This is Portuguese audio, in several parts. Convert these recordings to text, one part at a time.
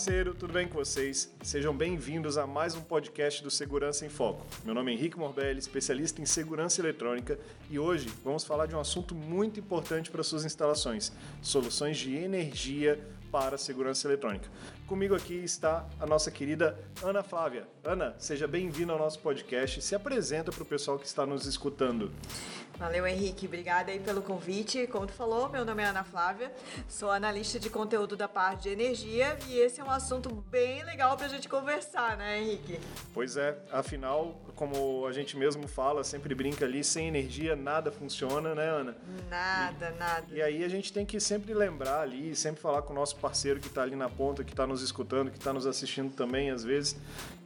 Parceiro, tudo bem com vocês? Sejam bem-vindos a mais um podcast do Segurança em Foco. Meu nome é Henrique Morbelli, especialista em segurança eletrônica, e hoje vamos falar de um assunto muito importante para suas instalações: soluções de energia para a segurança eletrônica. Comigo aqui está a nossa querida Ana Flávia. Ana, seja bem-vinda ao nosso podcast. Se apresenta para o pessoal que está nos escutando. Valeu, Henrique. Obrigada aí pelo convite. Como tu falou, meu nome é Ana Flávia, sou analista de conteúdo da parte de energia e esse é um assunto bem legal para a gente conversar, né, Henrique? Pois é, afinal, como a gente mesmo fala, sempre brinca ali, sem energia nada funciona, né, Ana? Nada, e, nada. E aí a gente tem que sempre lembrar ali, sempre falar com o nosso parceiro que está ali na ponta, que está nos escutando, que está nos assistindo também, às vezes,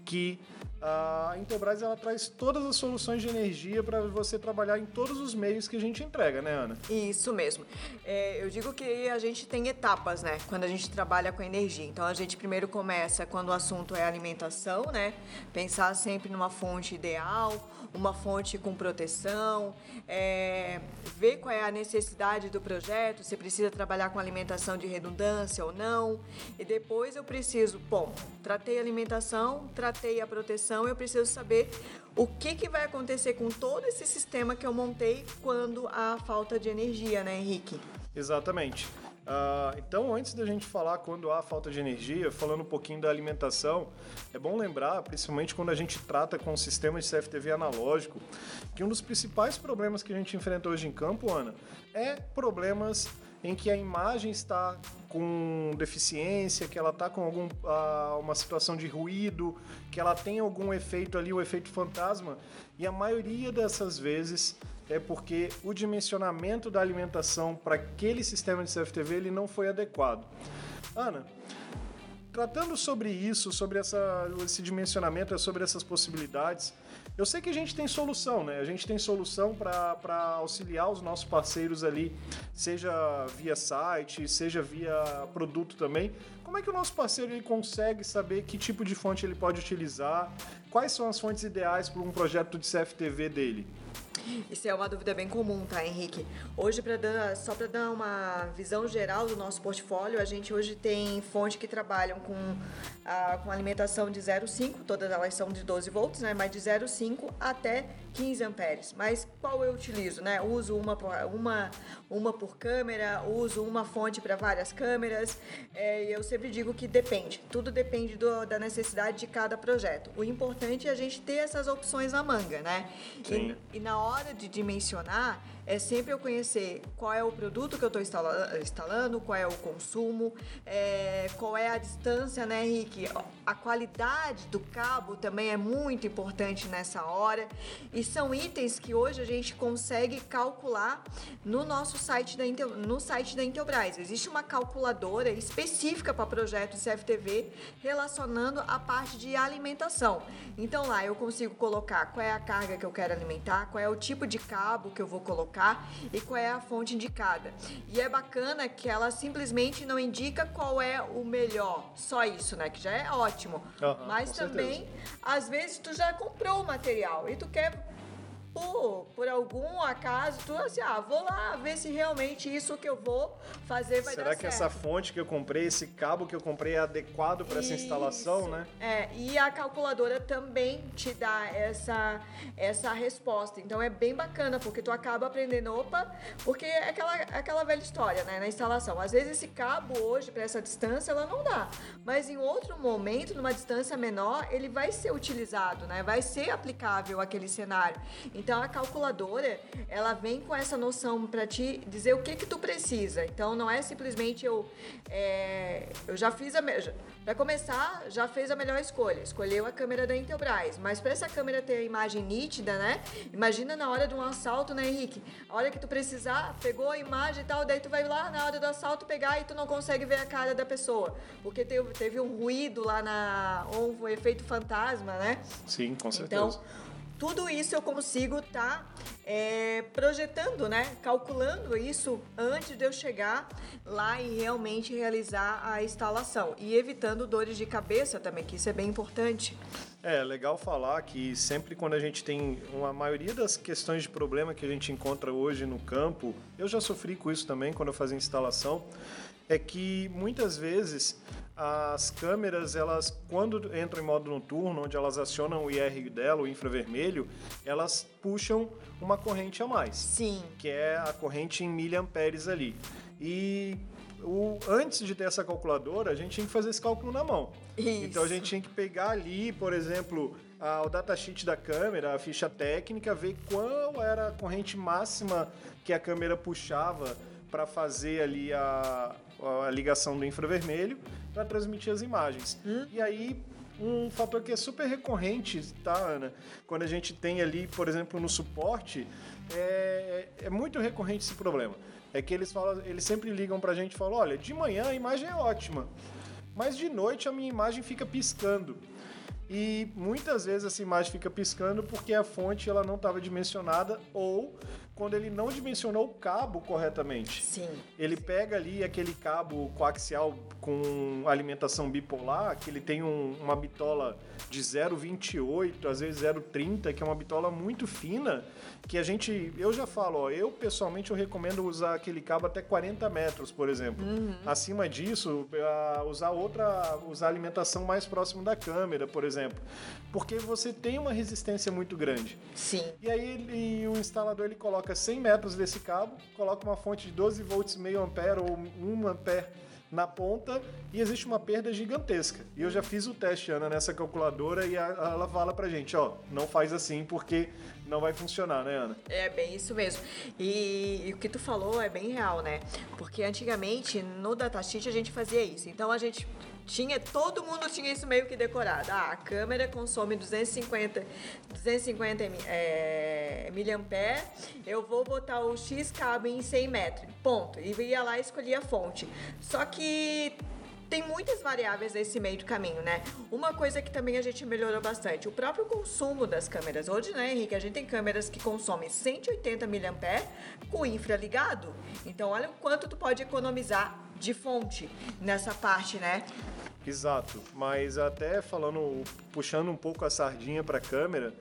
que a Intelbras ela traz todas as soluções de energia para você trabalhar em todos os meios que a gente entrega, né, Ana? Isso mesmo. É, eu digo que a gente tem etapas, né, quando a gente trabalha com energia. Então a gente primeiro começa quando o assunto é alimentação, né? Pensar sempre numa fonte ideal, uma fonte com proteção, é, ver qual é a necessidade do projeto, se precisa trabalhar com alimentação de redundância ou não. E depois eu preciso, bom, tratei a alimentação, tratei a proteção eu preciso saber o que, que vai acontecer com todo esse sistema que eu montei quando há falta de energia, né, Henrique? Exatamente. Uh, então, antes da gente falar quando há falta de energia, falando um pouquinho da alimentação, é bom lembrar, principalmente quando a gente trata com o sistema de CFTV analógico, que um dos principais problemas que a gente enfrenta hoje em campo, Ana, é problemas em que a imagem está com deficiência, que ela está com algum, uh, uma situação de ruído, que ela tem algum efeito ali, o efeito fantasma, e a maioria dessas vezes é porque o dimensionamento da alimentação para aquele sistema de CFTV ele não foi adequado. Ana, tratando sobre isso, sobre essa, esse dimensionamento, sobre essas possibilidades, eu sei que a gente tem solução, né? A gente tem solução para auxiliar os nossos parceiros ali, seja via site, seja via produto também. Como é que o nosso parceiro ele consegue saber que tipo de fonte ele pode utilizar? Quais são as fontes ideais para um projeto de CFTV dele? Isso é uma dúvida bem comum, tá, Henrique? Hoje, dar, só para dar uma visão geral do nosso portfólio, a gente hoje tem fontes que trabalham com, a, com alimentação de 0,5, todas elas são de 12 volts, né? Mas de 0,5 até 15 amperes. Mas qual eu utilizo, né? Uso uma por, uma, uma por câmera, uso uma fonte para várias câmeras. É, eu sempre digo que depende. Tudo depende do, da necessidade de cada projeto. O importante é a gente ter essas opções na manga, né? Sim. E, e na hora de dimensionar, é sempre eu conhecer qual é o produto que eu estou instalando, qual é o consumo, é, qual é a distância, né, Henrique? A qualidade do cabo também é muito importante nessa hora. E são itens que hoje a gente consegue calcular no nosso site da Intel, no site da Intelbras. Existe uma calculadora específica para projetos CFTV relacionando a parte de alimentação. Então lá eu consigo colocar qual é a carga que eu quero alimentar, qual é o tipo de cabo que eu vou colocar e qual é a fonte indicada. E é bacana que ela simplesmente não indica qual é o melhor, só isso, né? Que já é ótimo. Uhum, Mas também, certeza. às vezes, tu já comprou o material e tu quer por, por algum acaso, tu assim, ah, vou lá ver se realmente isso que eu vou fazer vai Será dar que certo. essa fonte que eu comprei, esse cabo que eu comprei é adequado para essa instalação, né? É, e a calculadora também te dá essa, essa resposta. Então é bem bacana, porque tu acaba aprendendo, opa, porque é aquela, aquela velha história, né, na instalação. Às vezes esse cabo hoje, para essa distância, ela não dá. Mas em outro momento, numa distância menor, ele vai ser utilizado, né? Vai ser aplicável aquele cenário. Então a calculadora, ela vem com essa noção para te dizer o que que tu precisa. Então não é simplesmente eu é, eu já fiz a para começar, já fez a melhor escolha, escolheu a câmera da Intelbras, mas para essa câmera ter a imagem nítida, né? Imagina na hora de um assalto, né, Henrique? A hora que tu precisar, pegou a imagem e tal, daí tu vai lá na hora do assalto pegar e tu não consegue ver a cara da pessoa, porque teve, teve um ruído lá na ou um efeito fantasma, né? Sim, com certeza. Então, tudo isso eu consigo estar tá, é, projetando, né? Calculando isso antes de eu chegar lá e realmente realizar a instalação. E evitando dores de cabeça também, que isso é bem importante. É, legal falar que sempre quando a gente tem uma maioria das questões de problema que a gente encontra hoje no campo, eu já sofri com isso também quando eu fazia instalação, é que muitas vezes as câmeras, elas quando entram em modo noturno, onde elas acionam o IR dela, o infravermelho, elas puxam uma corrente a mais. Sim. Que é a corrente em miliamperes ali. E o, antes de ter essa calculadora, a gente tinha que fazer esse cálculo na mão. Isso. Então a gente tinha que pegar ali, por exemplo, a, o datasheet da câmera, a ficha técnica, ver qual era a corrente máxima que a câmera puxava para fazer ali a, a ligação do infravermelho para transmitir as imagens. Hum? E aí um fator que é super recorrente, tá, Ana? Quando a gente tem ali, por exemplo, no suporte, é, é muito recorrente esse problema. É que eles falam, eles sempre ligam para a gente e falam, olha, de manhã a imagem é ótima, mas de noite a minha imagem fica piscando. E muitas vezes essa imagem fica piscando porque a fonte ela não estava dimensionada ou quando ele não dimensionou o cabo corretamente. Sim. Ele pega ali aquele cabo coaxial com alimentação bipolar, que ele tem um, uma bitola de 0,28, às vezes 0,30, que é uma bitola muito fina, que a gente, eu já falo, ó, eu pessoalmente eu recomendo usar aquele cabo até 40 metros, por exemplo. Uhum. Acima disso, usar outra, usar alimentação mais próximo da câmera, por exemplo, porque você tem uma resistência muito grande. Sim. E aí ele, o instalador ele coloca 100 metros desse cabo, coloca uma fonte de 12 volts meio ampere ou 1 ampere na ponta e existe uma perda gigantesca. E eu já fiz o teste, Ana, nessa calculadora e ela fala pra gente, ó, não faz assim porque não vai funcionar, né, Ana? É bem isso mesmo. E, e, o que tu falou é bem real, né? Porque antigamente no datasheet a gente fazia isso. Então a gente tinha todo mundo tinha isso meio que decorado. Ah, a câmera consome 250 250 é. Eu vou botar o X cabo em 100 metros. Ponto. E ia lá e a fonte. Só que tem muitas variáveis nesse meio do caminho, né? Uma coisa que também a gente melhorou bastante, o próprio consumo das câmeras. Hoje, né, Henrique, a gente tem câmeras que consomem 180 mAh com infra ligado. Então, olha o quanto tu pode economizar de fonte nessa parte, né? Exato, mas até falando, puxando um pouco a sardinha para a câmera,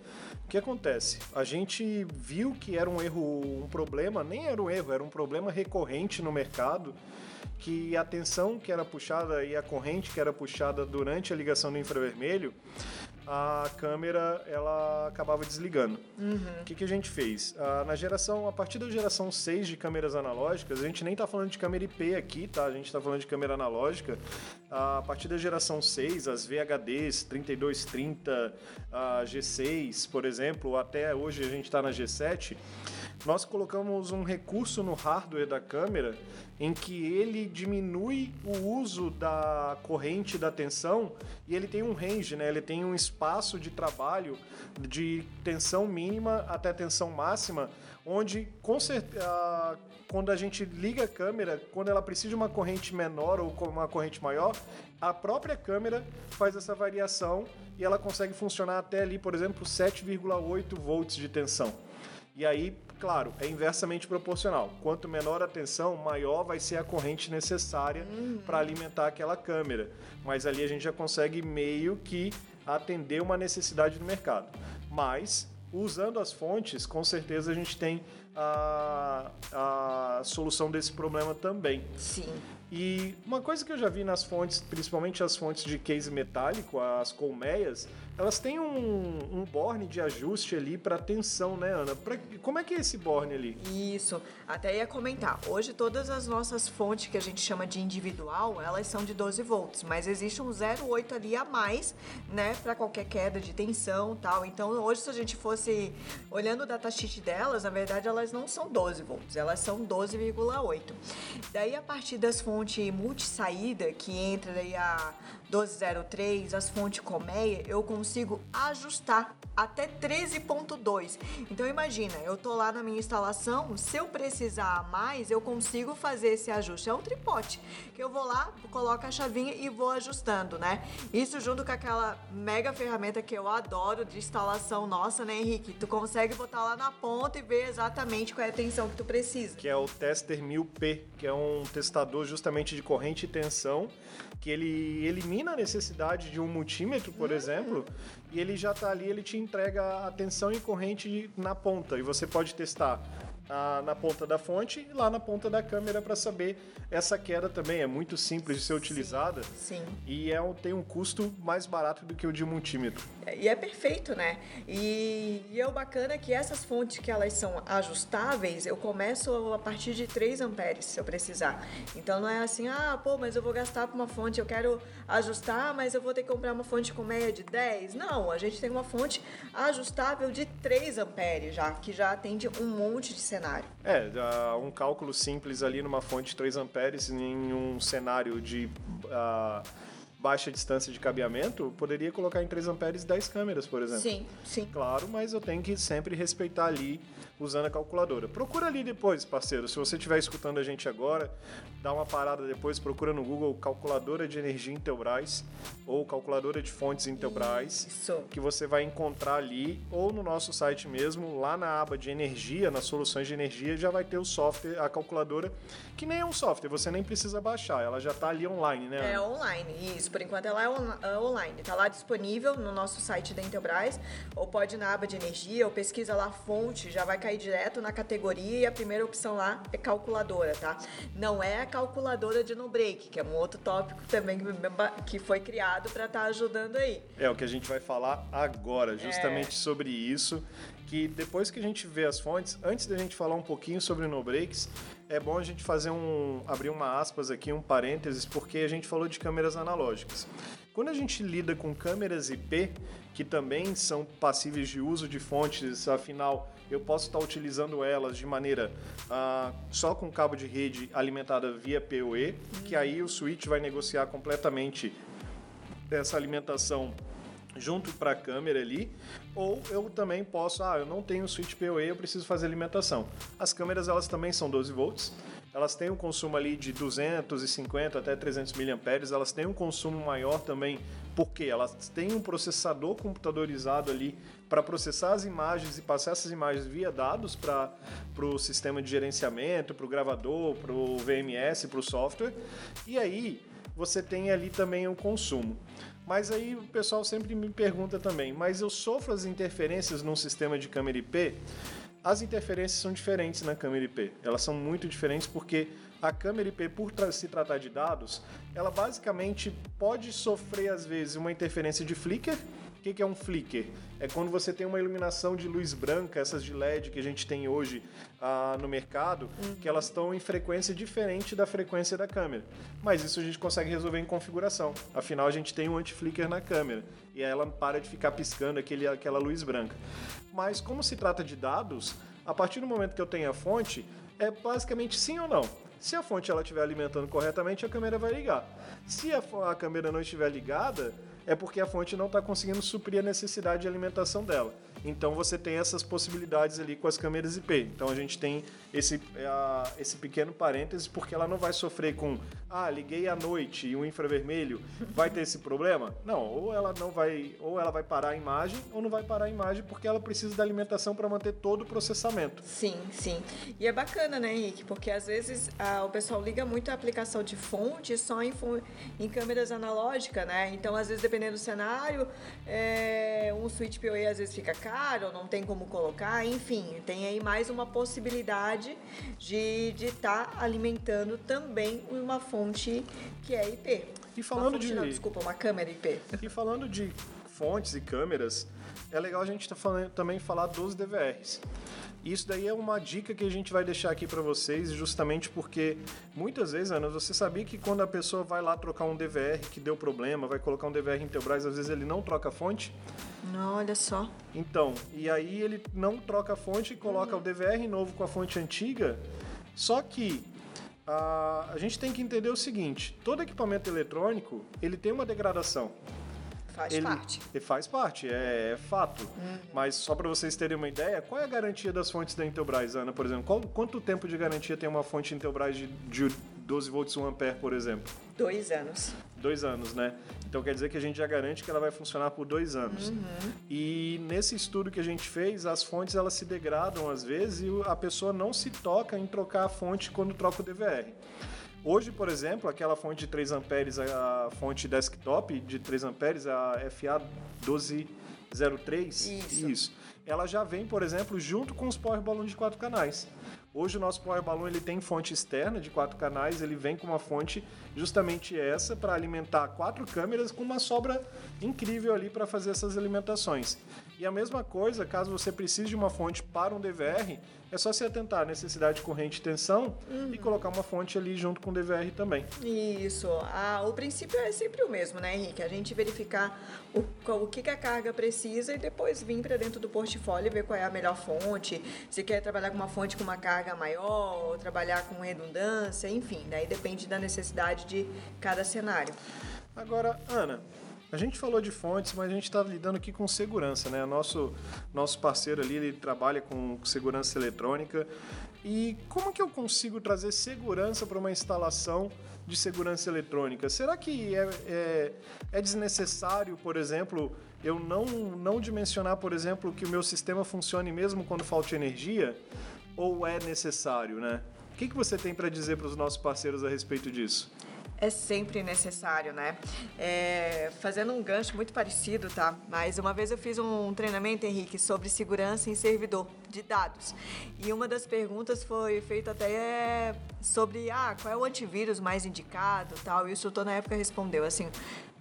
o que acontece? A gente viu que era um erro, um problema, nem era um erro, era um problema recorrente no mercado, que a tensão que era puxada e a corrente que era puxada durante a ligação do infravermelho a câmera ela acabava desligando. Uhum. O que, que a gente fez? Ah, na geração, a partir da geração 6 de câmeras analógicas, a gente nem está falando de câmera IP aqui, tá? A gente está falando de câmera analógica. Ah, a partir da geração 6, as VHDs 3230, a G6, por exemplo, até hoje a gente está na G7, nós colocamos um recurso no hardware da câmera em que ele diminui o uso da corrente da tensão e ele tem um range, né? Ele tem um espaço de trabalho de tensão mínima até tensão máxima, onde com certeza, quando a gente liga a câmera, quando ela precisa de uma corrente menor ou uma corrente maior, a própria câmera faz essa variação e ela consegue funcionar até ali, por exemplo, 7,8 volts de tensão. E aí, claro, é inversamente proporcional. Quanto menor a tensão, maior vai ser a corrente necessária uhum. para alimentar aquela câmera. Mas ali a gente já consegue meio que atender uma necessidade do mercado. Mas usando as fontes, com certeza a gente tem a, a solução desse problema também. Sim. E uma coisa que eu já vi nas fontes, principalmente as fontes de case metálico, as colmeias, elas têm um, um borne de ajuste ali para tensão, né, Ana? Pra, como é que é esse borne ali? Isso, até ia comentar. Hoje todas as nossas fontes que a gente chama de individual, elas são de 12 volts, mas existe um 0,8 ali a mais, né, para qualquer queda de tensão, tal. Então, hoje se a gente fosse olhando o datasheet delas, na verdade elas não são 12 volts, elas são 12,8. Daí a partir das fontes multi-saída, que entra daí a 1203, as fontes colmeia, eu consigo ajustar até 13.2. Então imagina, eu tô lá na minha instalação, se eu precisar mais, eu consigo fazer esse ajuste. É um tripote que eu vou lá, coloco a chavinha e vou ajustando, né? Isso junto com aquela mega ferramenta que eu adoro de instalação nossa, né, Henrique? Tu consegue botar lá na ponta e ver exatamente qual é a tensão que tu precisa. Que é o Tester 1000P, que é um testador justamente de corrente e tensão que ele elimina a necessidade de um multímetro, por uhum. exemplo, e ele já está ali, ele te entrega a tensão e corrente na ponta. E você pode testar a, na ponta da fonte e lá na ponta da câmera para saber essa queda também. É muito simples de ser utilizada. Sim. E é, tem um custo mais barato do que o de multímetro. E é perfeito, né? E, e é o bacana é que essas fontes que elas são ajustáveis, eu começo a partir de 3 amperes, se eu precisar. Então não é assim, ah, pô, mas eu vou gastar para uma fonte, eu quero ajustar, mas eu vou ter que comprar uma fonte com média de 10. Não, a gente tem uma fonte ajustável de 3 amperes já, que já atende um monte de cenário. É, um cálculo simples ali numa fonte de 3 amperes em um cenário de uh, baixa distância de cabeamento, poderia colocar em 3 amperes 10 câmeras, por exemplo. Sim, sim. Claro, mas eu tenho que sempre respeitar ali usando a calculadora. Procura ali depois, parceiro. Se você estiver escutando a gente agora, dá uma parada depois, procura no Google calculadora de energia Intelbras ou calculadora de fontes Intelbras, Isso. que você vai encontrar ali ou no nosso site mesmo, lá na aba de energia, nas soluções de energia, já vai ter o software, a calculadora, que nem é um software, você nem precisa baixar, ela já está ali online, né? É online, isso. Por enquanto ela é, on é online. Está lá disponível no nosso site da Intelbras, ou pode ir na aba de energia, ou pesquisa lá fonte, já vai cair direto na categoria e a primeira opção lá é calculadora, tá? Não é a calculadora de no break, que é um outro tópico também que foi criado para estar tá ajudando aí. É o que a gente vai falar agora, justamente é. sobre isso, que depois que a gente vê as fontes, antes da gente falar um pouquinho sobre no breaks, é bom a gente fazer um abrir uma aspas aqui, um parênteses, porque a gente falou de câmeras analógicas. Quando a gente lida com câmeras IP, que também são passíveis de uso de fontes, afinal eu posso estar utilizando elas de maneira uh, só com cabo de rede alimentada via PoE, uhum. que aí o switch vai negociar completamente essa alimentação junto para a câmera ali, ou eu também posso, ah, eu não tenho switch PoE, eu preciso fazer alimentação. As câmeras elas também são 12 volts, elas têm um consumo ali de 250 até 300 mAh, elas têm um consumo maior também, porque elas têm um processador computadorizado ali para processar as imagens e passar essas imagens via dados para o sistema de gerenciamento, para o gravador, para o VMS, para o software. E aí você tem ali também o consumo. Mas aí o pessoal sempre me pergunta também, mas eu sofro as interferências num sistema de câmera IP? As interferências são diferentes na câmera IP. Elas são muito diferentes porque a câmera IP, por tra se tratar de dados, ela basicamente pode sofrer às vezes uma interferência de flicker. O que, que é um flicker? É quando você tem uma iluminação de luz branca, essas de LED que a gente tem hoje ah, no mercado, uhum. que elas estão em frequência diferente da frequência da câmera. Mas isso a gente consegue resolver em configuração. Afinal, a gente tem um anti-flicker na câmera e ela para de ficar piscando aquele, aquela luz branca. Mas como se trata de dados, a partir do momento que eu tenho a fonte, é basicamente sim ou não. Se a fonte ela estiver alimentando corretamente, a câmera vai ligar. Se a, a câmera não estiver ligada, é porque a fonte não está conseguindo suprir a necessidade de alimentação dela. Então você tem essas possibilidades ali com as câmeras IP. Então a gente tem esse, a, esse pequeno parêntese porque ela não vai sofrer com ah, liguei à noite e o infravermelho vai ter esse problema? Não, ou ela não vai, ou ela vai parar a imagem ou não vai parar a imagem porque ela precisa da alimentação para manter todo o processamento. Sim, sim. E é bacana, né, Henrique? Porque às vezes a, o pessoal liga muito a aplicação de fonte só em, em câmeras analógicas, né? Então às vezes dependendo do cenário, é, um switch PoE às vezes fica caro, não tem como colocar, enfim, tem aí mais uma possibilidade de estar tá alimentando também uma fonte que é IP. E falando fonte, de. Não, desculpa, uma câmera IP. E falando de fontes e câmeras, é legal a gente tá falando, também falar dos DVRs. Isso daí é uma dica que a gente vai deixar aqui para vocês, justamente porque muitas vezes, Ana, você sabia que quando a pessoa vai lá trocar um DVR que deu problema, vai colocar um DVR Intelbras, às vezes ele não troca a fonte? Não, olha só. Então, e aí ele não troca a fonte e coloca uhum. o DVR novo com a fonte antiga, só que a, a gente tem que entender o seguinte, todo equipamento eletrônico, ele tem uma degradação. Faz ele, parte. Ele faz parte, é, é fato. Uhum. Mas só para vocês terem uma ideia, qual é a garantia das fontes da Intelbras, Ana, por exemplo? Qual, quanto tempo de garantia tem uma fonte Intelbras de, de 12 volts 1 ampere, por exemplo? Dois anos. Dois anos, né? Então quer dizer que a gente já garante que ela vai funcionar por dois anos. Uhum. E nesse estudo que a gente fez, as fontes elas se degradam às vezes e a pessoa não se toca em trocar a fonte quando troca o DVR. Hoje, por exemplo, aquela fonte de 3 amperes, a fonte desktop de 3 amperes, a FA 1203, isso. isso. Ela já vem, por exemplo, junto com os power balloons de quatro canais. Hoje o nosso Power Balloon ele tem fonte externa de quatro canais, ele vem com uma fonte justamente essa para alimentar quatro câmeras com uma sobra incrível ali para fazer essas alimentações. E a mesma coisa, caso você precise de uma fonte para um DVR, é só se atentar à necessidade de corrente e tensão uhum. e colocar uma fonte ali junto com o DVR também. Isso. Ah, o princípio é sempre o mesmo, né, Henrique? A gente verificar o, o que, que a carga precisa e depois vir para dentro do portfólio e ver qual é a melhor fonte. Se quer trabalhar com uma fonte com uma carga maior, ou trabalhar com redundância, enfim, daí depende da necessidade de cada cenário. Agora, Ana, a gente falou de fontes, mas a gente está lidando aqui com segurança, né? Nosso, nosso parceiro ali, ele trabalha com segurança eletrônica. E como que eu consigo trazer segurança para uma instalação de segurança eletrônica? Será que é, é, é, desnecessário, por exemplo, eu não, não dimensionar, por exemplo, que o meu sistema funcione mesmo quando falta energia? Ou é necessário, né? O que, que você tem para dizer para os nossos parceiros a respeito disso? é sempre necessário, né? É, fazendo um gancho muito parecido, tá? Mas uma vez eu fiz um treinamento, Henrique, sobre segurança em servidor de dados. E uma das perguntas foi feita até sobre ah, qual é o antivírus mais indicado tal. E o instrutor na época respondeu assim: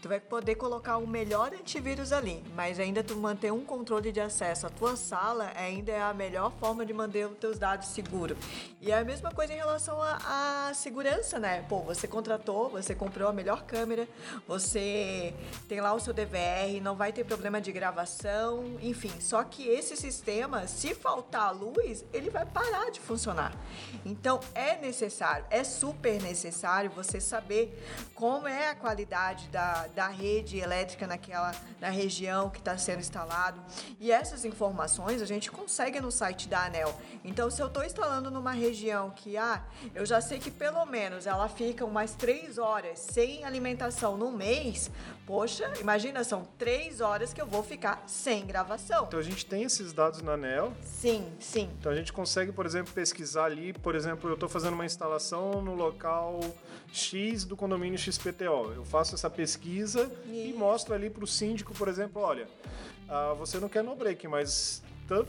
tu vai poder colocar o melhor antivírus ali, mas ainda tu manter um controle de acesso à tua sala ainda é a melhor forma de manter os teus dados seguros. E é a mesma coisa em relação à segurança, né? Pô, você contratou, você comprou a melhor câmera, você tem lá o seu DVR, não vai ter problema de gravação, enfim. Só que esse sistema, se faltar luz, ele vai parar de funcionar. Então é necessário, é super necessário você saber como é a qualidade da, da rede elétrica naquela na região que está sendo instalado. E essas informações a gente consegue no site da ANEL. Então, se eu estou instalando numa região que ah, eu já sei que pelo menos ela fica umas três horas sem alimentação no mês, poxa, imagina, são três horas que eu vou ficar sem gravação. Então a gente tem esses dados na ANEL. Sim, sim. Então a gente consegue, por exemplo, pesquisar ali, por exemplo, eu estou fazendo uma instalação no local X do condomínio XPTO. Eu faço essa pesquisa Isso. e mostro ali para o síndico, por exemplo, olha, ah, você não quer no break, mas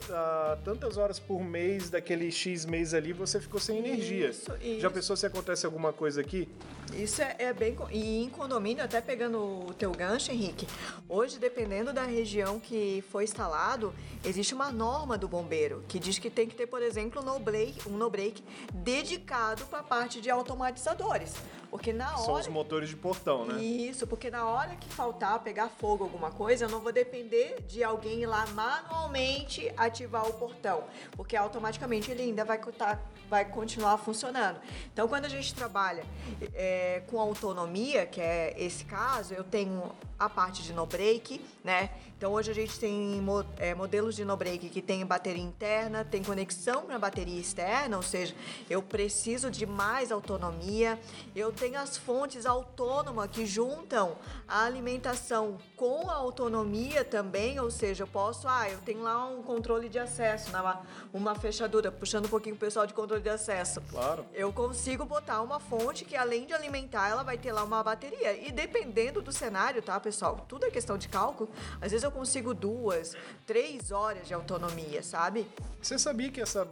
ah, tantas horas por mês daquele X mês ali, você ficou sem energia. Isso, isso. Já pensou se acontece alguma coisa aqui? Isso é, é, bem. E em condomínio, até pegando o teu gancho, Henrique, hoje, dependendo da região que foi instalado, existe uma norma do bombeiro que diz que tem que ter, por exemplo, um no-break, um no-break dedicado para a parte de automatizadores. Porque na hora. São os motores de portão, né? Isso, porque na hora que faltar pegar fogo alguma coisa, eu não vou depender de alguém ir lá manualmente ativar o portão. Porque automaticamente ele ainda vai, tá, vai continuar funcionando. Então, quando a gente trabalha é, com autonomia, que é esse caso, eu tenho a parte de no break, né? Então hoje a gente tem é, modelos de no break que tem bateria interna, tem conexão para bateria externa, ou seja, eu preciso de mais autonomia. Eu tem as fontes autônomas que juntam a alimentação com a autonomia também, ou seja, eu posso, ah, eu tenho lá um controle de acesso, uma, uma fechadura, puxando um pouquinho o pessoal de controle de acesso. Claro. Eu consigo botar uma fonte que além de alimentar, ela vai ter lá uma bateria. E dependendo do cenário, tá, pessoal? Tudo é questão de cálculo. Às vezes eu consigo duas, três horas de autonomia, sabe? Você sabia que essa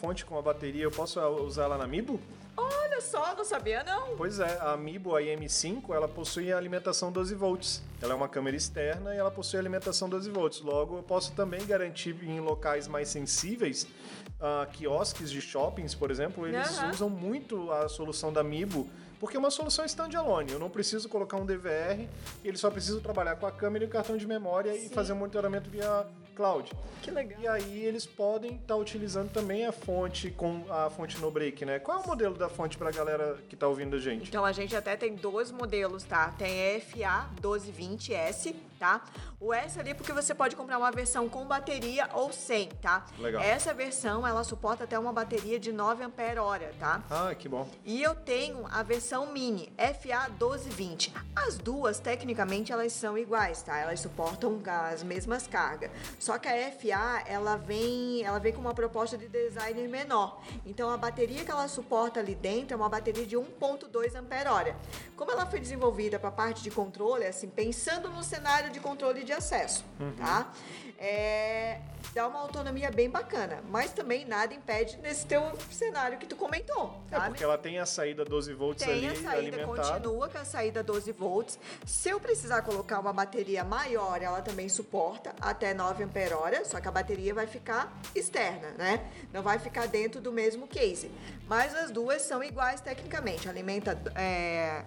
fonte com a bateria eu posso usar lá na Mibo? Olha só, não sabia não. Pois é, a Amiibo IM5, ela possui alimentação 12 volts. Ela é uma câmera externa e ela possui alimentação 12 volts. Logo, eu posso também garantir em locais mais sensíveis, uh, quiosques de shoppings, por exemplo, eles uhum. usam muito a solução da Amiibo porque é uma solução standalone. Eu não preciso colocar um DVR, ele só precisa trabalhar com a câmera e o cartão de memória Sim. e fazer o um monitoramento via cloud. Que legal. E aí eles podem estar tá utilizando também a fonte com a fonte no break, né? Qual é o modelo da fonte para a galera que está ouvindo a gente? Então a gente até tem dois modelos, tá? Tem FA 1220S, tá? O S ali porque você pode comprar uma versão com bateria ou sem, tá? Legal. Essa versão ela suporta até uma bateria de 9 ampere-hora, tá? Ah, que bom. E eu tenho a versão mini FA 1220. As duas tecnicamente elas são iguais, tá? Elas suportam as mesmas cargas. Só que a FA, ela vem, ela vem com uma proposta de design menor. Então a bateria que ela suporta ali dentro é uma bateria de 1.2 ampere-hora. Como ela foi desenvolvida para a parte de controle, assim, pensando no cenário de controle de acesso, uhum. tá? É, dá uma autonomia bem bacana, mas também nada impede nesse teu cenário que tu comentou. É, sabe? É porque ela tem a saída 12 volts tem ali a saída, alimentada. continua com a saída 12 volts. Se eu precisar colocar uma bateria maior, ela também suporta até 9 ampere hora, só que a bateria vai ficar externa, né? Não vai ficar dentro do mesmo case. Mas as duas são iguais tecnicamente. Alimenta é,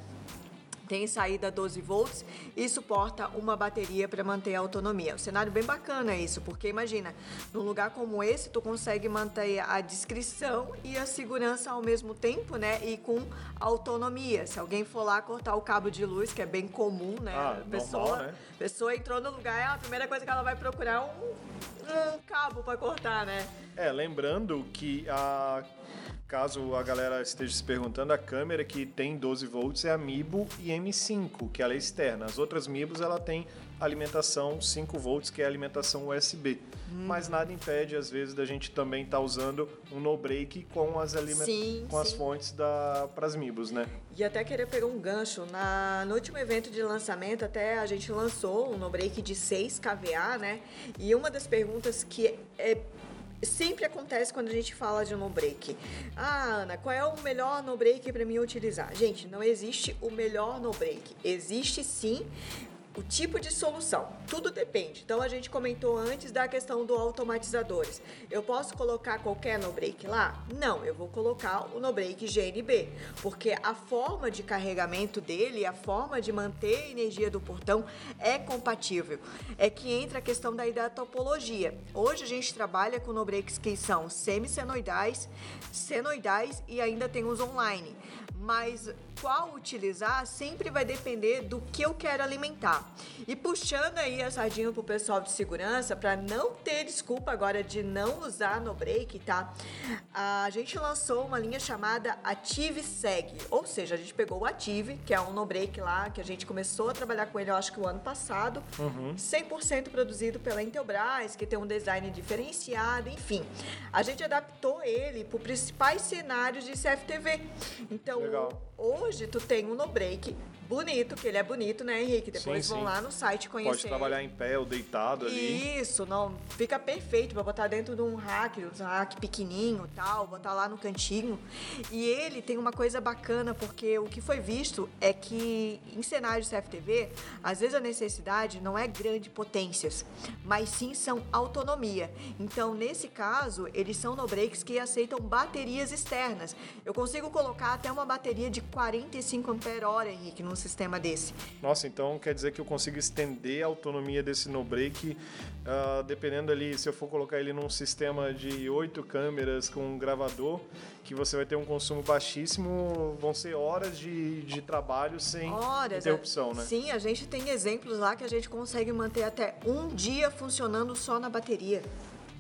tem saída 12 volts e suporta uma bateria para manter a autonomia. Um cenário bem bacana isso, porque imagina, num lugar como esse, tu consegue manter a discrição e a segurança ao mesmo tempo, né? E com autonomia. Se alguém for lá cortar o cabo de luz, que é bem comum, né? Ah, a pessoa, normal, né? pessoa entrou no lugar, a primeira coisa que ela vai procurar é um, um cabo para cortar, né? É, lembrando que a Caso a galera esteja se perguntando, a câmera que tem 12 volts é a Mibo e M5, que ela é externa. As outras Mibos ela tem alimentação 5 volts, que é alimentação USB. Hum. Mas nada impede, às vezes, da gente também estar tá usando um no-break com as aliment... sim, com sim. as fontes da... para as Mibos, né? E até querer pegar um gancho. Na... No último evento de lançamento, até a gente lançou um no-break de 6 kVA, né? E uma das perguntas que é sempre acontece quando a gente fala de no break. Ah, Ana, qual é o melhor no break para mim utilizar? Gente, não existe o melhor no break. Existe sim o tipo de solução. Tudo depende. Então a gente comentou antes da questão do automatizadores. Eu posso colocar qualquer no break lá? Não, eu vou colocar o no break GNB, porque a forma de carregamento dele, a forma de manter a energia do portão é compatível. É que entra a questão daí da topologia. Hoje a gente trabalha com no breaks que são semi-senoidais, senoidais e ainda tem os online mas qual utilizar sempre vai depender do que eu quero alimentar. E puxando aí a sardinha pro pessoal de segurança, para não ter desculpa agora de não usar no break, tá? A gente lançou uma linha chamada Ative Seg, ou seja, a gente pegou o Ative, que é um no break lá, que a gente começou a trabalhar com ele, eu acho que o ano passado, uhum. 100% produzido pela Intelbras, que tem um design diferenciado, enfim. A gente adaptou ele para os principais cenários de CFTV. Então, Legal. hoje tu tem um no break bonito, que ele é bonito, né, Henrique? Depois sim, vão sim. lá no site conhecer. Pode trabalhar em pé ou deitado ali. Isso, não, fica perfeito para botar dentro de um rack, um rack pequenininho, tal, botar lá no cantinho. E ele tem uma coisa bacana porque o que foi visto é que em cenários CFTV, às vezes a necessidade não é grande potências, mas sim são autonomia. Então, nesse caso, eles são no breaks que aceitam baterias externas. Eu consigo colocar até uma bateria de 45 ampere-hora, Henrique, no num sistema desse. Nossa, então quer dizer que eu consigo estender a autonomia desse no break, uh, dependendo ali, se eu for colocar ele num sistema de oito câmeras com um gravador, que você vai ter um consumo baixíssimo, vão ser horas de, de trabalho sem horas, interrupção, né? Sim, a gente tem exemplos lá que a gente consegue manter até um dia funcionando só na bateria.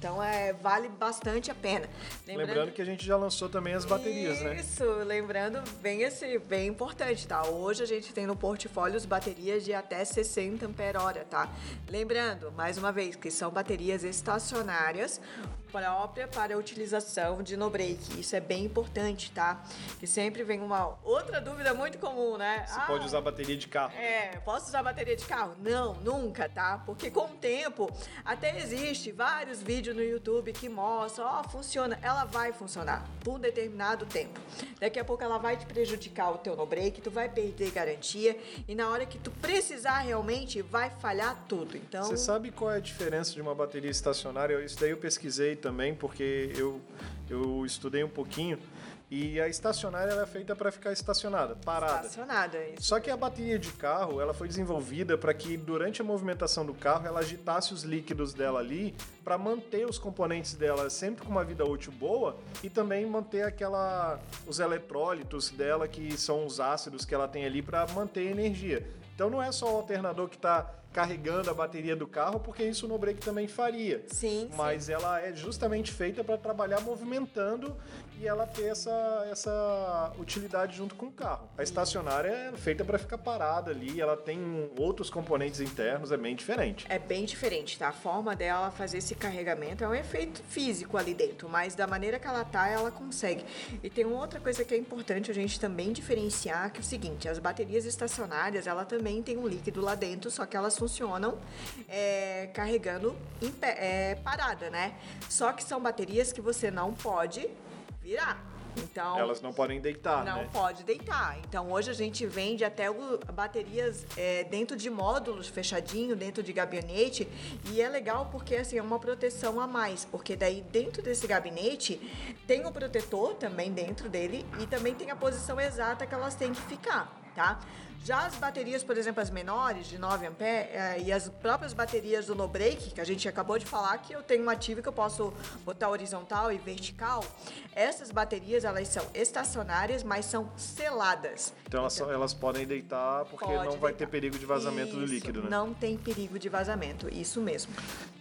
Então é, vale bastante a pena. Lembrando, lembrando que a gente já lançou também as baterias, isso, né? Isso, lembrando bem esse bem importante, tá? Hoje a gente tem no portfólio as baterias de até 60 ampere-hora, tá? Lembrando, mais uma vez, que são baterias estacionárias própria para a utilização de no break. Isso é bem importante, tá? Que sempre vem uma outra dúvida muito comum, né? Você ah, pode usar bateria de carro? É, posso usar bateria de carro? Não, nunca, tá? Porque com o tempo até existe vários vídeos no YouTube que mostram, ó, oh, funciona. Ela vai funcionar por um determinado tempo. Daqui a pouco ela vai te prejudicar o teu no break, tu vai perder garantia e na hora que tu precisar realmente vai falhar tudo. Então, você sabe qual é a diferença de uma bateria estacionária? Isso daí eu pesquisei também, porque eu, eu estudei um pouquinho. E a estacionária é feita para ficar estacionada, parada. Estacionada, isso. Só que a bateria de carro, ela foi desenvolvida para que durante a movimentação do carro ela agitasse os líquidos dela ali para manter os componentes dela sempre com uma vida útil boa e também manter aquela os eletrólitos dela que são os ácidos que ela tem ali para manter a energia. Então não é só o alternador que está carregando a bateria do carro, porque isso no break também faria. Sim. Mas sim. ela é justamente feita para trabalhar movimentando e ela ter essa, essa utilidade junto com o carro. A estacionária é feita para ficar parada ali, ela tem outros componentes internos, é bem diferente. É bem diferente, tá? A forma dela fazer esse carregamento é um efeito físico ali dentro, mas da maneira que ela tá, ela consegue. E tem uma outra coisa que é importante a gente também diferenciar, que é o seguinte, as baterias estacionárias, ela também tem um líquido lá dentro, só que elas funcionam é, carregando é, parada, né? Só que são baterias que você não pode virar. Então, Elas não podem deitar, não né? pode deitar. Então, hoje a gente vende até o, baterias é, dentro de módulos fechadinho, dentro de gabinete. E é legal porque, assim, é uma proteção a mais. Porque daí, dentro desse gabinete, tem o protetor também dentro dele. E também tem a posição exata que elas têm que ficar, tá? Já as baterias, por exemplo, as menores, de 9 ampere, é, e as próprias baterias do no break, que a gente acabou de falar que eu tenho um ativo que eu posso botar horizontal e vertical, essas baterias, elas são estacionárias, mas são seladas. Então elas, então, elas podem deitar porque não vai deitar. ter perigo de vazamento isso, do líquido, né? Não tem perigo de vazamento, isso mesmo.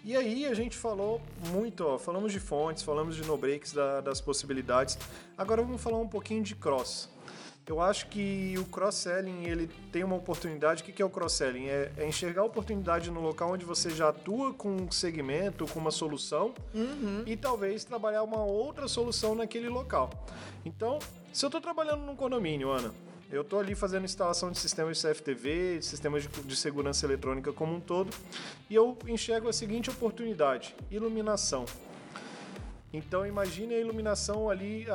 E aí a gente falou muito, ó, falamos de fontes, falamos de no breaks, da, das possibilidades. Agora vamos falar um pouquinho de cross. Eu acho que o cross-selling ele tem uma oportunidade. O que é o cross-selling? É, é, enxergar a oportunidade no local onde você já atua com um segmento, com uma solução uhum. e talvez trabalhar uma outra solução naquele local. Então, se eu estou trabalhando num condomínio, Ana, eu estou ali fazendo instalação de sistemas de CFTV, de sistemas de, de segurança eletrônica como um todo, e eu enxergo a seguinte oportunidade: iluminação. Então imagine a iluminação ali,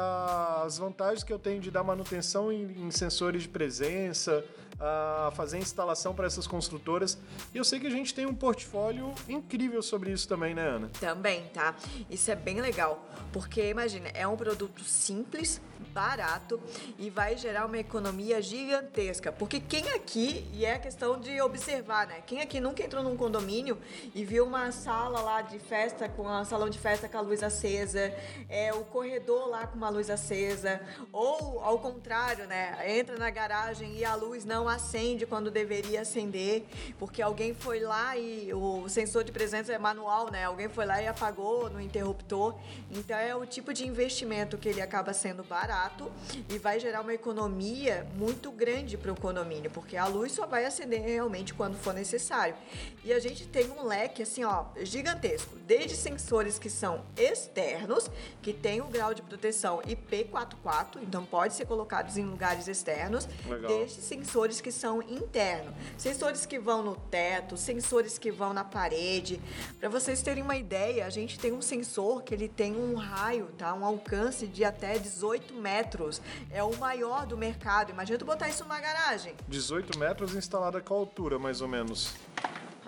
as vantagens que eu tenho de dar manutenção em, em sensores de presença, a fazer instalação para essas construtoras. E eu sei que a gente tem um portfólio incrível sobre isso também, né, Ana? Também, tá? Isso é bem legal, porque imagina, é um produto simples, barato e vai gerar uma economia gigantesca. Porque quem aqui, e é questão de observar, né? Quem aqui nunca entrou num condomínio e viu uma sala lá de festa, com um salão de festa com a luz acesa, é, o corredor lá com uma luz acesa, ou ao contrário, né? Entra na garagem e a luz não acende quando deveria acender, porque alguém foi lá e o sensor de presença é manual, né? Alguém foi lá e apagou no interruptor. Então é o tipo de investimento que ele acaba sendo barato barato e vai gerar uma economia muito grande para o condomínio, porque a luz só vai acender realmente quando for necessário. E a gente tem um leque assim, ó, gigantesco, desde sensores que são externos, que tem o grau de proteção IP44, então pode ser colocados em lugares externos, Legal. desde sensores que são internos, sensores que vão no teto, sensores que vão na parede. Para vocês terem uma ideia, a gente tem um sensor que ele tem um raio, tá, um alcance de até 18 metros. É o maior do mercado. Imagina tu botar isso numa garagem. 18 metros instalada com altura, mais ou menos.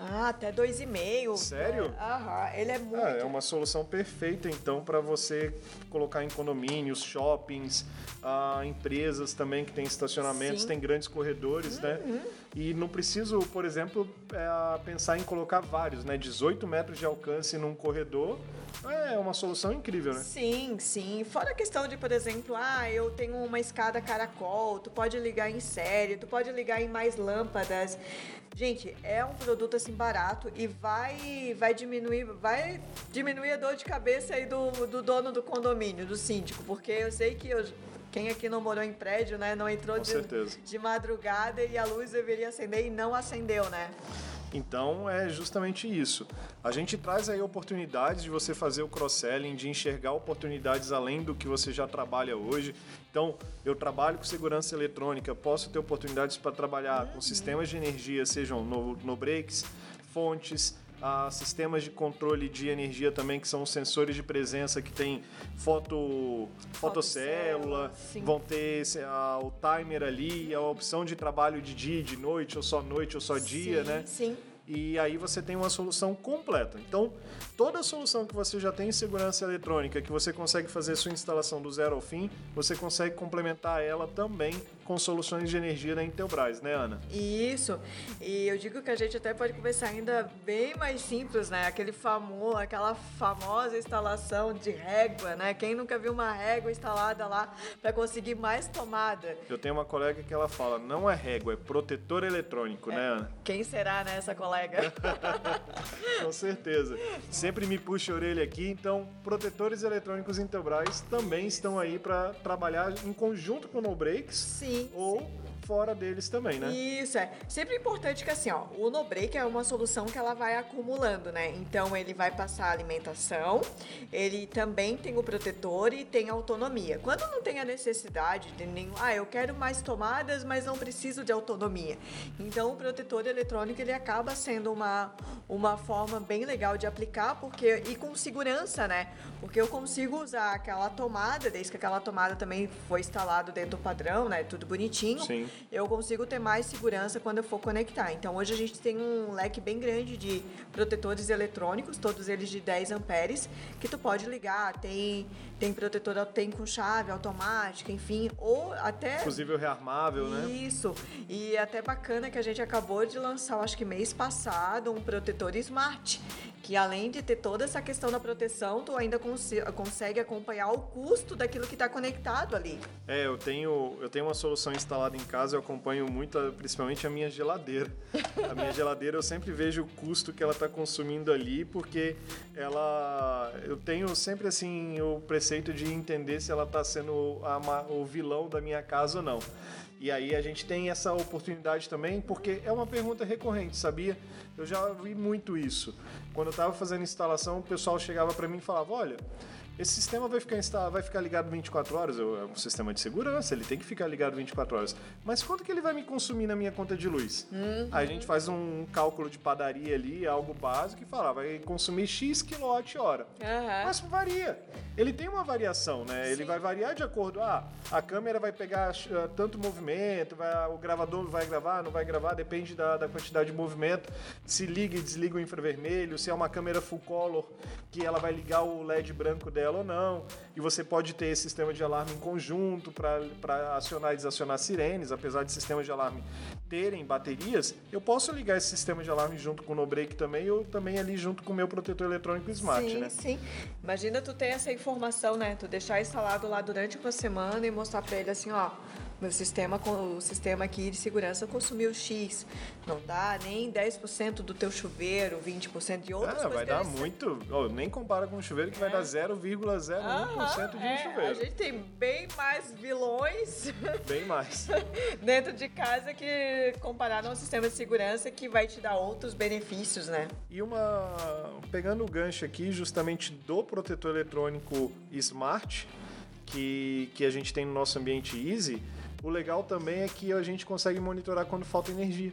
Ah, até 2,5. Sério? É, aham, ele é muito. Ah, é uma solução perfeita, então, para você colocar em condomínios, shoppings, ah, empresas também que têm estacionamentos, Sim. tem grandes corredores, né? Uhum. E não preciso, por exemplo, é, pensar em colocar vários, né? 18 metros de alcance num corredor é uma solução incrível, né? Sim, sim. Fora a questão de, por exemplo, ah, eu tenho uma escada caracol, tu pode ligar em série, tu pode ligar em mais lâmpadas. Gente, é um produto assim assim barato e vai vai diminuir, vai diminuir a dor de cabeça aí do, do dono do condomínio, do síndico, porque eu sei que eu, quem aqui não morou em prédio, né, não entrou de, de madrugada e a luz deveria acender e não acendeu, né? Então é justamente isso. A gente traz aí oportunidades de você fazer o cross-selling, de enxergar oportunidades além do que você já trabalha hoje. Então, eu trabalho com segurança eletrônica, posso ter oportunidades para trabalhar com sistemas de energia, sejam no, no breaks, fontes, ah, sistemas de controle de energia também, que são os sensores de presença que tem foto, fotocélula, sim. vão ter o timer ali, a opção de trabalho de dia, de noite, ou só noite, ou só dia, sim, né? Sim. e aí você tem uma solução completa. Então, toda solução que você já tem em segurança eletrônica, que você consegue fazer sua instalação do zero ao fim, você consegue complementar ela também com soluções de energia da Intelbras, né, Ana? Isso. E eu digo que a gente até pode começar ainda bem mais simples, né? Aquele famoso, aquela famosa instalação de régua, né? Quem nunca viu uma régua instalada lá para conseguir mais tomada? Eu tenho uma colega que ela fala, não é régua, é protetor eletrônico, né, Ana? Quem será, né, essa colega? Com certeza. Sempre me puxa a orelha aqui, então protetores eletrônicos Intelbras também estão aí para trabalhar em conjunto com o No Breaks Sim. ou fora deles também, né? Isso, é. Sempre importante que assim, ó, o no break é uma solução que ela vai acumulando, né? Então ele vai passar alimentação, ele também tem o protetor e tem autonomia. Quando não tem a necessidade de nenhum, ah, eu quero mais tomadas, mas não preciso de autonomia. Então o protetor eletrônico ele acaba sendo uma, uma forma bem legal de aplicar, porque e com segurança, né? Porque eu consigo usar aquela tomada, desde que aquela tomada também foi instalado dentro do padrão, né? Tudo bonitinho Sim. Eu consigo ter mais segurança quando eu for conectar. Então hoje a gente tem um leque bem grande de protetores eletrônicos, todos eles de 10 amperes, que tu pode ligar, tem tem protetor tem com chave automática, enfim, ou até Fusível rearmável, né? isso. E até bacana que a gente acabou de lançar, acho que mês passado, um protetor smart, que além de ter toda essa questão da proteção, tu ainda consi- consegue acompanhar o custo daquilo que está conectado ali. É, eu tenho, eu tenho uma solução instalada em casa, eu acompanho muito, a- principalmente a minha geladeira. A minha geladeira eu sempre vejo o custo que ela está consumindo ali, porque ela, eu tenho sempre assim o preceito de entender se ela está sendo a o vilão da minha casa ou não. E aí a gente tem essa oportunidade também, porque é uma pergunta recorrente, sabia? Eu já vi muito isso. Quando eu estava fazendo instalação, o pessoal chegava para mim e falava: "Olha, esse sistema vai ficar, insta- vai ficar ligado 24 horas, Eu- é um sistema de segurança, ele tem que ficar ligado 24 horas. Mas quanto que ele vai me consumir na minha conta de luz? Aí a gente faz um cálculo de padaria ali, algo básico, e fala, ah, vai consumir X quilowatt-hora. Aham. Mas varia. Ele tem uma variação, né? Ele Sim. vai variar de acordo. Ah, a câmera vai pegar ah, tanto movimento, vai- o gravador vai gravar, não vai gravar, depende da, da quantidade de movimento. Se liga e desliga o infravermelho, se é uma câmera full color, que ela vai ligar o LED branco dela ou não. E você pode ter esse sistema de alarme em conjunto para acionar e desacionar sirenes, apesar de sistemas de alarme terem baterias, eu posso ligar esse sistema de alarme junto com o no-break também, ou também ali junto com o meu protetor eletrônico Smart, sim, né? sim. Imagina tu ter essa informação, né? Tu deixar instalado lá durante uma semana e mostrar pra ele assim, ó, meu sistema, o sistema aqui de segurança consumiu X. Não dá nem 10% do teu chuveiro, 20% de outras Ah, coisas. vai dar muito. Ó, nem compara com o chuveiro que vai É. dar 0,01% de um é, chuveiro. A gente tem bem mais vilões Bem mais. dentro de casa que comparado ao sistema de segurança que vai te dar outros benefícios, né? E uma. Pegando o gancho aqui, justamente do protetor eletrônico Smart, que, que a gente tem no nosso ambiente Easy, o legal também é que a gente consegue monitorar quando falta energia.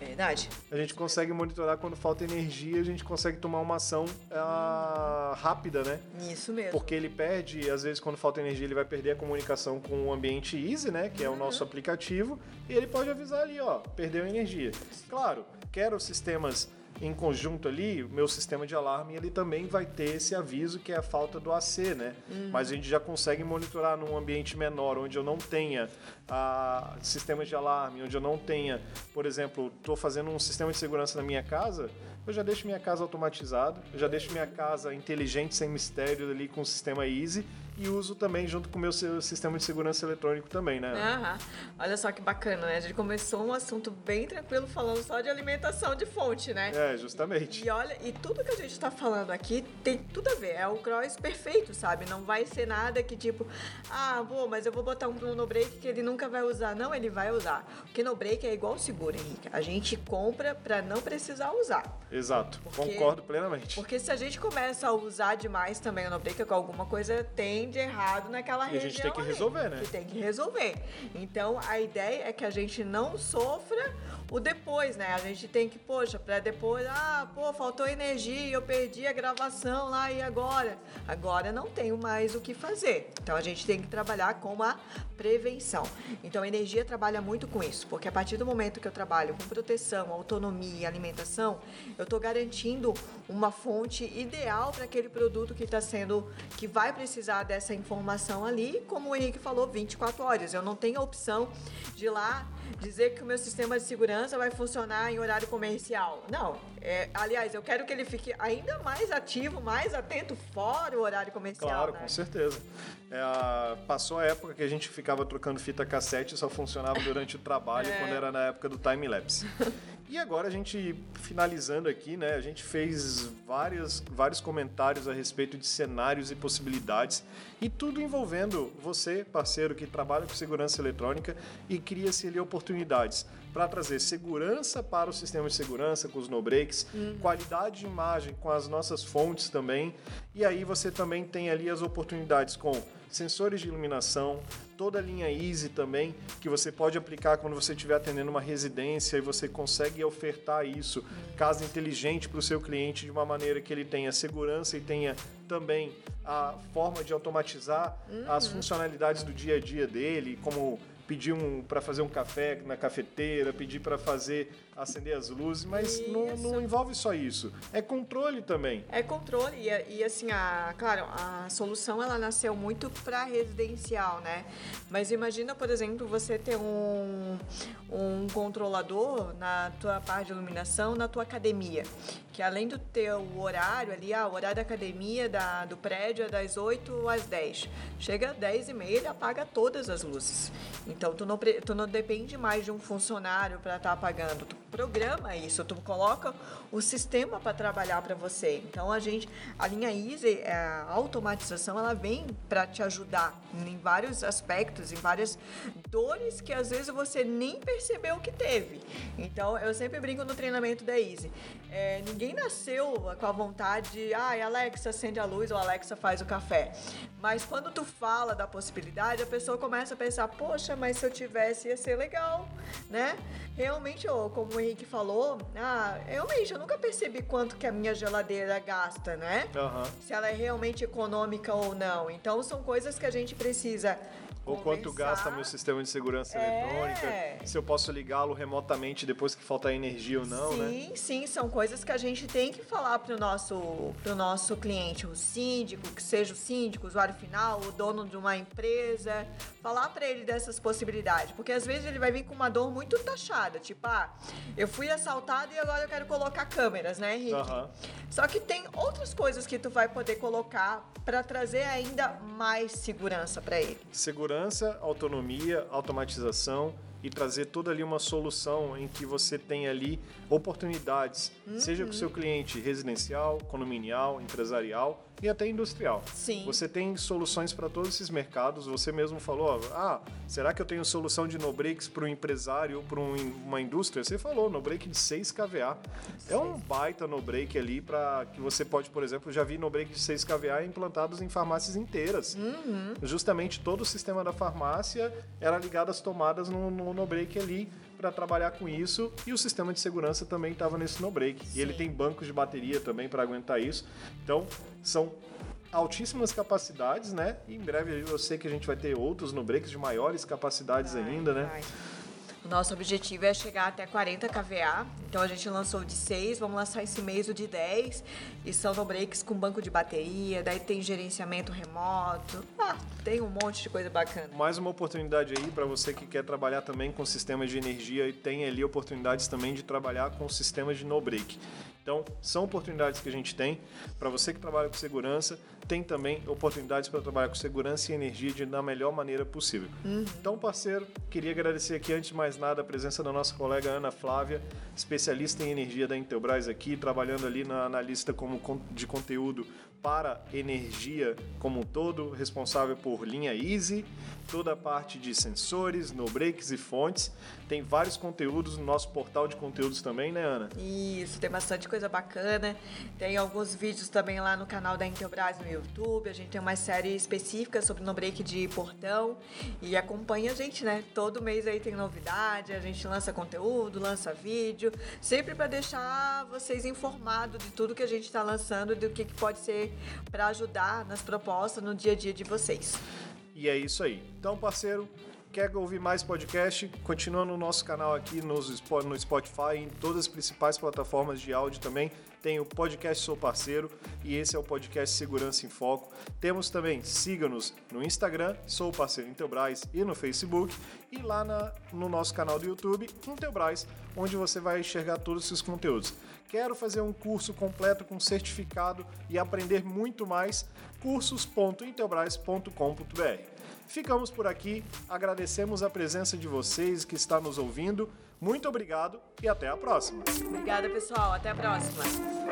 Verdade. A gente consegue monitorar quando falta energia, a gente consegue tomar uma ação ah, rápida, né? Isso mesmo. Porque ele perde, às vezes, quando falta energia, ele vai perder a comunicação com o ambiente Easy, né? Que é o nosso aplicativo. E ele pode avisar ali, ó, perdeu energia. Claro, quero sistemas em conjunto ali, o meu sistema de alarme, ele também vai ter esse aviso que é a falta do AC, né? Mas a gente já consegue monitorar num ambiente menor, onde eu não tenha ah, sistemas de alarme, onde eu não tenha, por exemplo, estou fazendo um sistema de segurança na minha casa, eu já deixo minha casa automatizada, eu já deixo minha casa inteligente, sem mistério ali com o sistema Easy, e uso também junto com o meu sistema de segurança eletrônico também, né? Aham. Olha só que bacana, né? A gente começou um assunto bem tranquilo falando só de alimentação de fonte, né? É, justamente. E olha, e tudo que a gente está falando aqui tem tudo a ver. É o cross perfeito, sabe? Não vai ser nada que tipo, ah, pô, mas eu vou botar um no break que ele nunca vai usar. Não, ele vai usar. Porque no break é igual seguro, Henrique. A gente compra para não precisar usar. Exato. Porque, Concordo plenamente. Porque se a gente começa a usar demais também o no break, com alguma coisa tem de errado naquela e região. a gente tem que resolver, né? Que tem que resolver. Então a ideia é que a gente não sofra o depois, né? A gente tem que, poxa, para depois, ah, pô, faltou energia, eu perdi a gravação lá e agora? Agora não tenho mais o que fazer. Então a gente tem que trabalhar com a prevenção. Então a energia trabalha muito com isso, porque a partir do momento que eu trabalho com proteção, autonomia e alimentação, eu estou garantindo uma fonte ideal para aquele produto que está sendo, que vai precisar dessa informação ali, como o Henrique falou, 24 horas. Eu não tenho a opção de ir lá dizer que o meu sistema de segurança vai funcionar em horário comercial. Não. É, aliás, eu quero que ele fique ainda mais ativo, mais atento fora o horário comercial. Claro, né? com certeza. É, passou a época que a gente ficava trocando fita cassete e só funcionava durante o trabalho, é. quando era na época do time-lapse. E agora a gente, finalizando aqui, né, a gente fez várias, vários comentários a respeito de cenários e possibilidades e tudo envolvendo você, parceiro que trabalha com segurança eletrônica e cria-se ali oportunidades para trazer segurança para o sistema de segurança com os no breaks, uhum. qualidade de imagem com as nossas fontes também. E aí você também tem ali as oportunidades com sensores de iluminação, toda a linha Easy também, que você pode aplicar quando você estiver atendendo uma residência e você consegue ofertar isso, casa inteligente para o seu cliente de uma maneira que ele tenha segurança e tenha também a forma de automatizar uhum. as funcionalidades do dia a dia dele, como pedir um para fazer um café na cafeteira, pedir para fazer acender as luzes, mas não, não, envolve só isso. É controle também. É controle e, e assim, a, claro, a solução ela nasceu muito para residencial, né? Mas imagina, por exemplo, você ter um, um controlador na tua parte de iluminação na tua academia, que além do teu horário ali, ah, o horário da academia da, do prédio é das 8 às 10. Chega às 10 e meia, ele apaga todas as luzes. Então, tu não, tu não depende mais de um funcionário para estar tá apagando. Tu programa isso, tu coloca o sistema para trabalhar para você. Então, a gente, a linha Easy, a automatização, ela vem para te ajudar em vários aspectos, em várias dores que às vezes você nem percebeu que teve. Então, eu sempre brinco no treinamento da Easy. É, ninguém nasceu com a vontade de, ah, Alexa acende a luz ou Alexa faz o café. Mas quando tu fala da possibilidade, a pessoa começa a pensar, poxa, mas se eu tivesse ia ser legal, né? Realmente, como o Henrique falou, ah, realmente eu nunca percebi quanto que a minha geladeira gasta, né? Uhum. Se ela é realmente econômica ou não. Então são coisas que a gente precisa ou quanto gasta meu sistema de segurança é. eletrônica, se eu posso ligá-lo remotamente depois que faltar energia ou não, sim, né? Sim, sim, são coisas que a gente tem que falar para o nosso, pro nosso cliente, o síndico, que seja o síndico, o usuário final, o dono de uma empresa, falar para ele dessas possibilidades, porque às vezes ele vai vir com uma dor muito taxada, tipo, ah, eu fui assaltado e agora eu quero colocar câmeras, né, Henrique? Uhum. Só que tem outras coisas que tu vai poder colocar para trazer ainda mais segurança para ele. Segurança, autonomia, automatização e trazer toda ali uma solução em que você tem ali oportunidades, uhum. seja com o seu cliente residencial, condominial, empresarial e até industrial. Sim. Você tem soluções para todos esses mercados. Você mesmo falou, ah, será que eu tenho solução de no breaks para um empresário ou para um, uma indústria? Você falou, no break de 6 kVA. É um baita no break ali para que você pode, por exemplo, já vi no break de 6 kVA implantados em farmácias inteiras. Uhum. Justamente todo o sistema da farmácia era ligado às tomadas no, no, no break ali para trabalhar com isso e o sistema de segurança também estava nesse no break. Sim. E ele tem bancos de bateria também para aguentar isso. Então, são altíssimas capacidades, né? E em breve eu sei que a gente vai ter outros no breaks de maiores capacidades vai, ainda, né? Vai. Nosso objetivo é chegar até 40 kVA. Então a gente lançou de 6, vamos lançar esse mês o de 10. E são no breaks com banco de bateria, daí tem gerenciamento remoto. Ah, tem um monte de coisa bacana. Mais uma oportunidade aí para você que quer trabalhar também com sistemas de energia e tem ali oportunidades também de trabalhar com sistemas de no break. Então, são oportunidades que a gente tem. Para você que trabalha com segurança, tem também oportunidades para trabalhar com segurança e energia de, da melhor maneira possível. Uhum. Então, parceiro, queria agradecer aqui, antes de mais nada, a presença da nossa colega Ana Flávia, especialista em energia da Intelbras aqui, trabalhando ali na analista como de conteúdo para energia como um todo, responsável por linha Easy, toda a parte de sensores, no breaks e fontes. Tem vários conteúdos no nosso portal de conteúdos também, né, Ana? Isso, tem bastante coisa bacana. Tem alguns vídeos também lá no canal da Intelbras YouTube. A gente tem uma série específica sobre no break de portão e acompanha a gente, né? Todo mês aí tem novidade, a gente lança conteúdo, lança vídeo, sempre para deixar vocês informados de tudo que a gente está lançando, do que, que pode ser para ajudar nas propostas no dia a dia de vocês. E é isso aí. Então, parceiro, quer ouvir mais podcast? Continua no nosso canal aqui no Spotify, em todas as principais plataformas de áudio também. Tem o podcast Sou Parceiro e esse é o podcast Segurança em Foco. Temos também, siga-nos no Instagram, Sou Parceiro Intelbras e no Facebook e lá na, no nosso canal do YouTube, Intelbras, onde você vai enxergar todos esses conteúdos. Quero fazer um curso completo com certificado e aprender muito mais? cursos.intelbras.com.br. Ficamos por aqui, agradecemos a presença de vocês que está nos ouvindo. Muito obrigado e até a próxima. Obrigada, pessoal. Até a próxima.